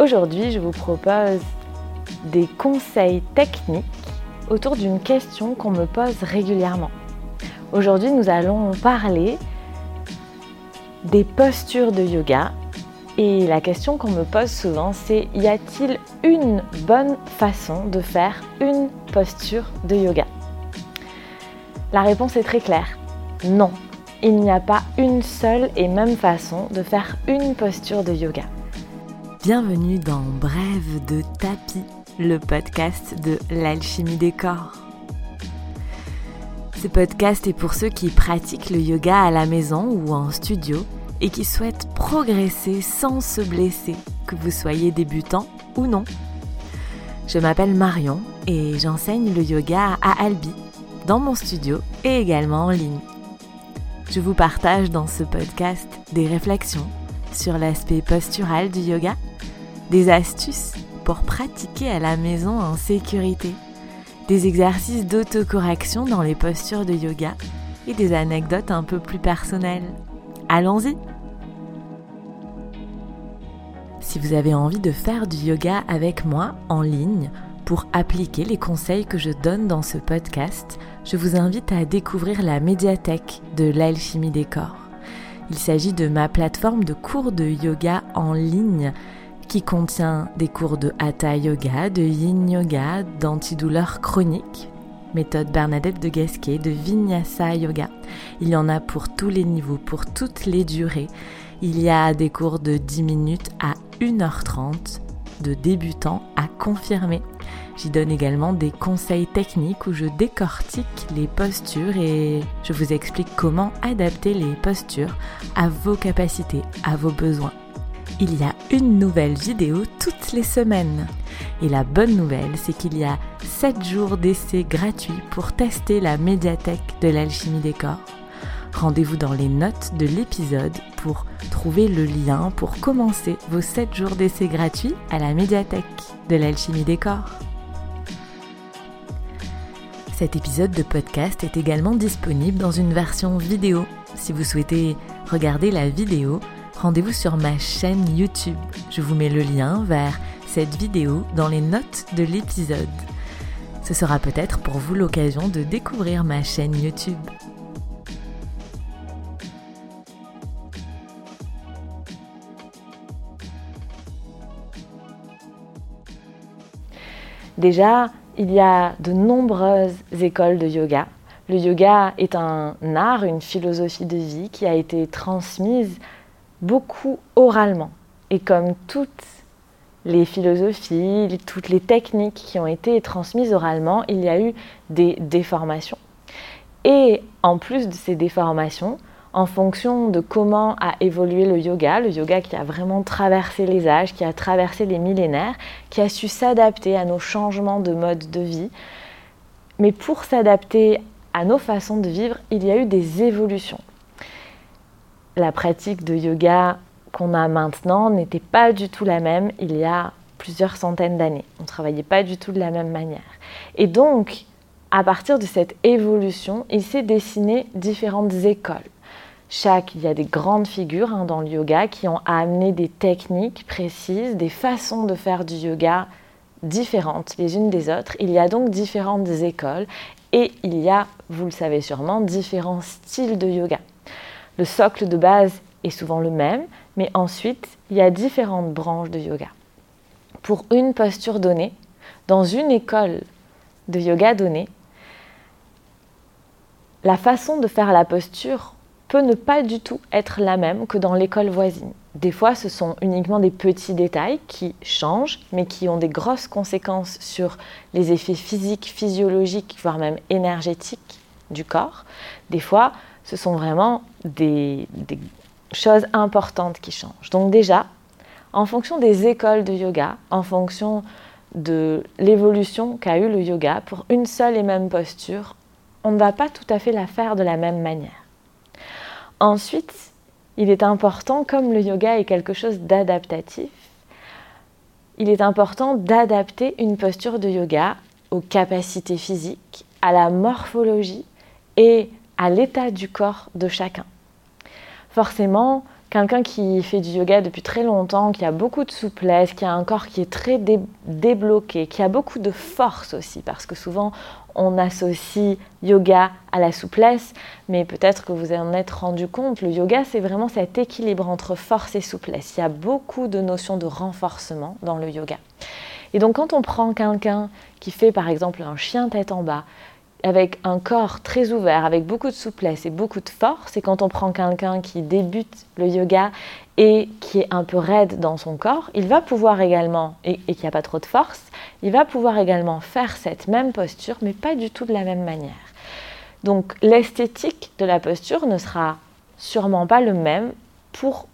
Aujourd'hui, je vous propose des conseils techniques autour d'une question qu'on me pose régulièrement. Aujourd'hui, nous allons parler des postures de yoga. Et la question qu'on me pose souvent, c'est y a-t-il une bonne façon de faire une posture de yoga? La réponse est très claire. Non, il n'y a pas une seule et même façon de faire une posture de yoga. Bienvenue dans Brève de tapis, le podcast de l'alchimie des corps. Ce podcast est pour ceux qui pratiquent le yoga à la maison ou en studio et qui souhaitent progresser sans se blesser, que vous soyez débutant ou non. Je m'appelle Marion et j'enseigne le yoga à Albi, dans mon studio et également en ligne. Je vous partage dans ce podcast des réflexions sur l'aspect postural du yoga des astuces pour pratiquer à la maison en sécurité, des exercices d'autocorrection dans les postures de yoga et des anecdotes un peu plus personnelles. Allons-y Si vous avez envie de faire du yoga avec moi en ligne, pour appliquer les conseils que je donne dans ce podcast, je vous invite à découvrir la médiathèque de l'alchimie des corps. Il s'agit de ma plateforme de cours de yoga en ligne qui contient des cours de Hatha Yoga, de Yin Yoga, d'antidouleur chronique, méthode Bernadette de Gasquet, de Vinyasa Yoga. Il y en a pour tous les niveaux, pour toutes les durées. Il y a des cours de 10 minutes à 1h30, de débutants à confirmés. J'y donne également des conseils techniques où je décortique les postures et je vous explique comment adapter les postures à vos capacités, à vos besoins il y a une nouvelle vidéo toutes les semaines. Et la bonne nouvelle, c'est qu'il y a 7 jours d'essai gratuits pour tester la médiathèque de l'alchimie des corps. Rendez-vous dans les notes de l'épisode pour trouver le lien pour commencer vos 7 jours d'essai gratuits à la médiathèque de l'alchimie des corps. Cet épisode de podcast est également disponible dans une version vidéo. Si vous souhaitez regarder la vidéo, rendez-vous sur ma chaîne YouTube. Je vous mets le lien vers cette vidéo dans les notes de l'épisode. Ce sera peut-être pour vous l'occasion de découvrir ma chaîne YouTube. Déjà, il y a de nombreuses écoles de yoga. Le yoga est un art, une philosophie de vie qui a été transmise beaucoup oralement. Et comme toutes les philosophies, toutes les techniques qui ont été transmises oralement, il y a eu des déformations. Et en plus de ces déformations, en fonction de comment a évolué le yoga, le yoga qui a vraiment traversé les âges, qui a traversé les millénaires, qui a su s'adapter à nos changements de mode de vie. Mais pour s'adapter à nos façons de vivre, il y a eu des évolutions la pratique de yoga qu'on a maintenant n'était pas du tout la même il y a plusieurs centaines d'années. On ne travaillait pas du tout de la même manière. Et donc, à partir de cette évolution, il s'est dessiné différentes écoles. Chaque, il y a des grandes figures hein, dans le yoga qui ont amené des techniques précises, des façons de faire du yoga différentes les unes des autres. Il y a donc différentes écoles et il y a, vous le savez sûrement, différents styles de yoga. Le socle de base est souvent le même, mais ensuite, il y a différentes branches de yoga. Pour une posture donnée, dans une école de yoga donnée, la façon de faire la posture peut ne pas du tout être la même que dans l'école voisine. Des fois, ce sont uniquement des petits détails qui changent, mais qui ont des grosses conséquences sur les effets physiques, physiologiques, voire même énergétiques du corps. Des fois, ce sont vraiment des, choses importantes qui changent. Donc déjà, en fonction des écoles de yoga, en fonction de l'évolution qu'a eu le yoga, pour une seule et même posture, on ne va pas tout à fait la faire de la même manière. Ensuite, il est important, comme le yoga est quelque chose d'adaptatif, il est important d'adapter une posture de yoga aux capacités physiques, à la morphologie et à l'état du corps de chacun. Forcément, quelqu'un qui fait du yoga depuis très longtemps, qui a beaucoup de souplesse, qui a un corps qui est très débloqué, qui a beaucoup de force aussi, parce que souvent on associe yoga à la souplesse, mais peut-être que vous en êtes rendu compte, le yoga c'est vraiment cet équilibre entre force et souplesse. Il y a beaucoup de notions de renforcement dans le yoga. Et donc quand on prend quelqu'un qui fait par exemple un chien tête en bas, avec un corps très ouvert, avec beaucoup de souplesse et beaucoup de force, et quand on prend quelqu'un qui débute le yoga et qui est un peu raide dans son corps, il va pouvoir également, et, qui n'a pas trop de force, il va pouvoir également faire cette même posture, mais pas du tout de la même manière. Donc l'esthétique de la posture ne sera sûrement pas le même pour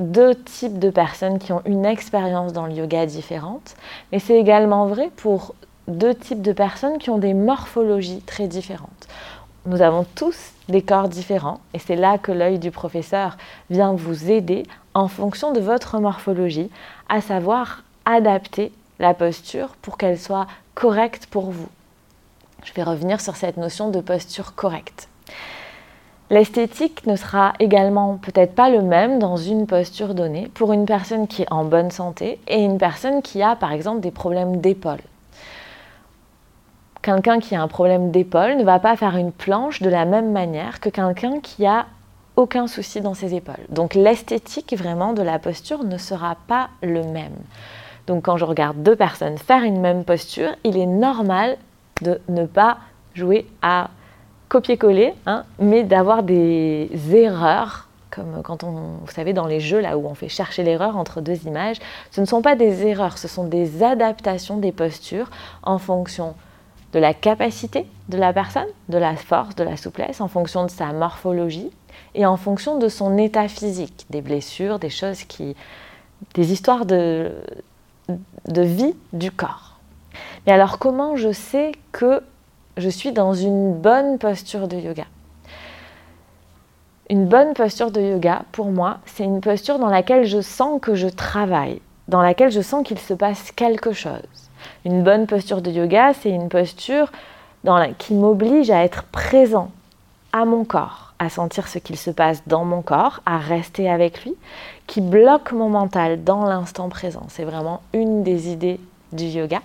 deux types de personnes qui ont une expérience dans le yoga différente, mais c'est également vrai pour deux types de personnes qui ont des morphologies très différentes. Nous avons tous des corps différents et c'est là que l'œil du professeur vient vous aider en fonction de votre morphologie à savoir adapter la posture pour qu'elle soit correcte pour vous. Je vais revenir sur cette notion de posture correcte. L'esthétique ne sera également peut-être pas le même dans une posture donnée pour une personne qui est en bonne santé et une personne qui a par exemple des problèmes d'épaule quelqu'un qui a un problème d'épaule ne va pas faire une planche de la même manière que quelqu'un qui a aucun souci dans ses épaules. Donc l'esthétique vraiment de la posture ne sera pas le même. Donc quand je regarde deux personnes faire une même posture, il est normal de ne pas jouer à copier-coller, hein, mais d'avoir des erreurs, comme quand on, vous savez, dans les jeux là où on fait chercher l'erreur entre deux images. Ce ne sont pas des erreurs, ce sont des adaptations des postures en fonction de la capacité de la personne, de la force, de la souplesse, en fonction de sa morphologie et en fonction de son état physique, des blessures, des choses qui. des histoires de, de vie du corps. Mais alors, comment je sais que je suis dans une bonne posture de yoga? Une bonne posture de yoga, pour moi, c'est une posture dans laquelle je sens que je travaille, dans laquelle je sens qu'il se passe quelque chose. Une bonne posture de yoga, c'est une posture qui m'oblige à être présent à mon corps, à sentir ce qu'il se passe dans mon corps, à rester avec lui, qui bloque mon mental dans l'instant présent. C'est vraiment une des idées du yoga.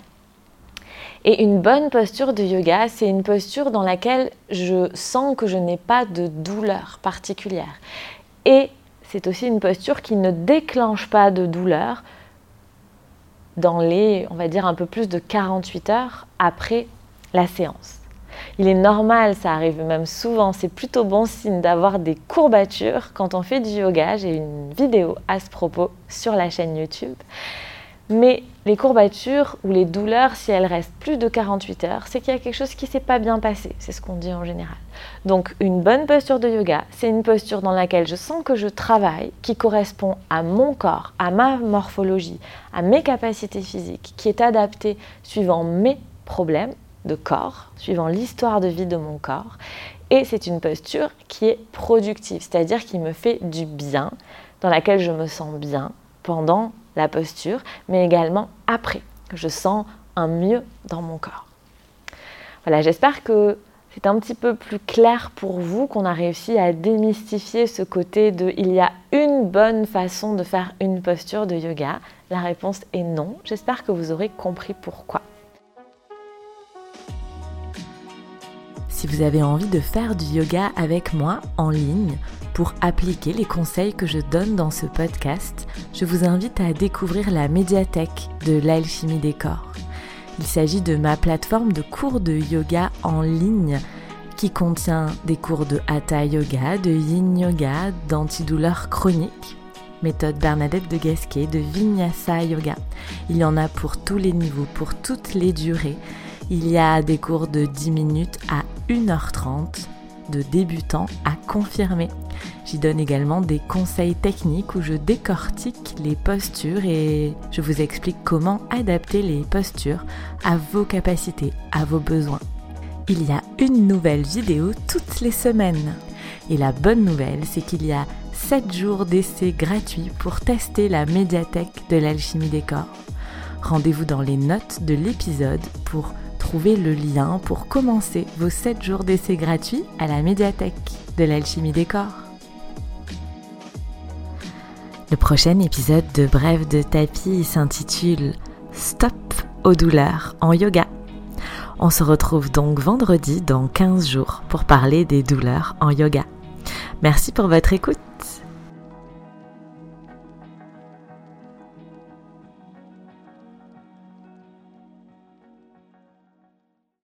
Et une bonne posture de yoga, c'est une posture dans laquelle je sens que je n'ai pas de douleur particulière. Et c'est aussi une posture qui ne déclenche pas de douleur dans les, on va dire, un peu plus de 48 heures après la séance. Il est normal, ça arrive même souvent, c'est plutôt bon signe d'avoir des courbatures quand on fait du yoga. J'ai une vidéo à ce propos sur la chaîne YouTube. Mais les courbatures ou les douleurs, si elles restent plus de 48 heures, c'est qu'il y a quelque chose qui ne s'est pas bien passé. C'est ce qu'on dit en général. Donc une bonne posture de yoga, c'est une posture dans laquelle je sens que je travaille, qui correspond à mon corps, à ma morphologie, à mes capacités physiques, qui est adaptée suivant mes problèmes de corps, suivant l'histoire de vie de mon corps. Et c'est une posture qui est productive, c'est-à-dire qui me fait du bien, dans laquelle je me sens bien pendant la posture, mais également après, que je sens un mieux dans mon corps. Voilà, j'espère que c'est un petit peu plus clair pour vous qu'on a réussi à démystifier ce côté de il y a une bonne façon de faire une posture de yoga. La réponse est non. J'espère que vous aurez compris pourquoi. Si vous avez envie de faire du yoga avec moi en ligne, pour appliquer les conseils que je donne dans ce podcast, je vous invite à découvrir la médiathèque de l'alchimie des corps. Il s'agit de ma plateforme de cours de yoga en ligne qui contient des cours de hatha yoga, de yin yoga, d'antidouleur chronique, méthode Bernadette de Gasquet, de vinyasa yoga. Il y en a pour tous les niveaux, pour toutes les durées. Il y a des cours de 10 minutes à 1h30 de débutants à confirmer. J'y donne également des conseils techniques où je décortique les postures et je vous explique comment adapter les postures à vos capacités, à vos besoins. Il y a une nouvelle vidéo toutes les semaines. Et la bonne nouvelle, c'est qu'il y a 7 jours d'essai gratuits pour tester la médiathèque de l'alchimie des corps. Rendez-vous dans les notes de l'épisode pour trouver le lien pour commencer vos 7 jours d'essai gratuits à la médiathèque de l'alchimie des corps. Le prochain épisode de Brève de tapis s'intitule Stop aux douleurs en yoga. On se retrouve donc vendredi dans 15 jours pour parler des douleurs en yoga. Merci pour votre écoute.